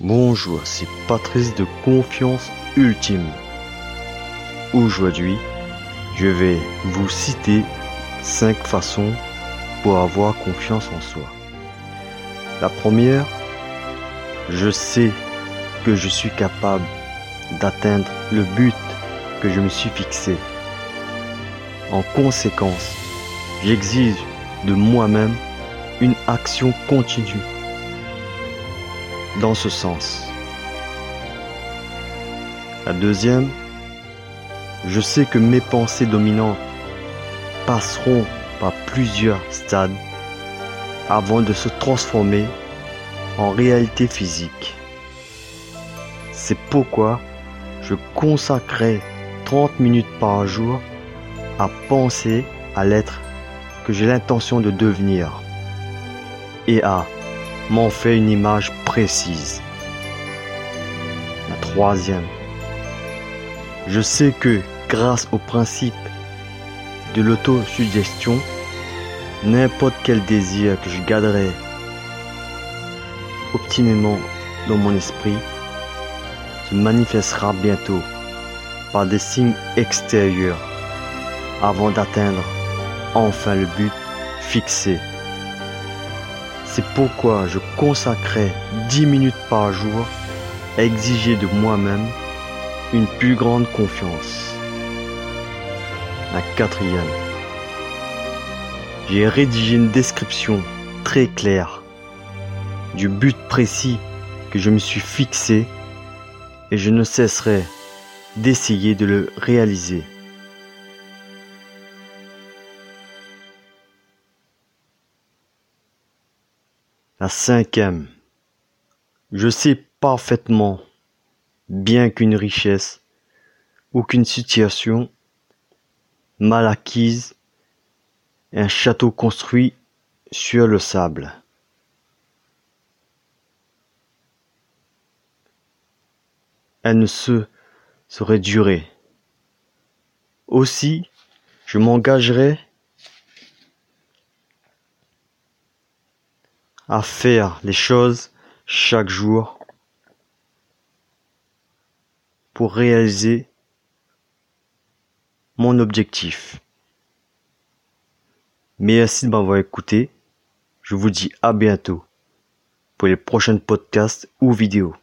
Bonjour, c'est Patrice de Confiance Ultime. Aujourd'hui, je vais vous citer 5 façons pour avoir confiance en soi. La première, je sais que je suis capable d'atteindre le but que je me suis fixé. En conséquence, j'exige de moi-même une action continue dans ce sens. La deuxième, je sais que mes pensées dominantes passeront par plusieurs stades avant de se transformer en réalité physique. C'est pourquoi je consacrerai 30 minutes par jour à penser à l'être que j'ai l'intention de devenir et à m'en faire une image précise. La troisième, je sais que grâce au principe de l'autosuggestion, n'importe quel désir que je garderai obstinément dans mon esprit se manifestera bientôt par des signes extérieurs avant d'atteindre enfin le but fixé. C'est pourquoi je consacrerai 10 minutes par jour à exiger de moi-même une plus grande confiance. La quatrième. J'ai rédigé une description très claire du but précis que je me suis fixé et je ne cesserai d'essayer de le réaliser. Cinquième. Je sais parfaitement, bien qu'une richesse ou qu'une situation mal acquise, un château construit sur le sable. Elle ne se serait durée. Aussi, je m'engagerai à faire les choses chaque jour pour réaliser mon objectif. Merci de m'avoir écouté. Je vous dis à bientôt pour les prochains podcasts ou vidéos.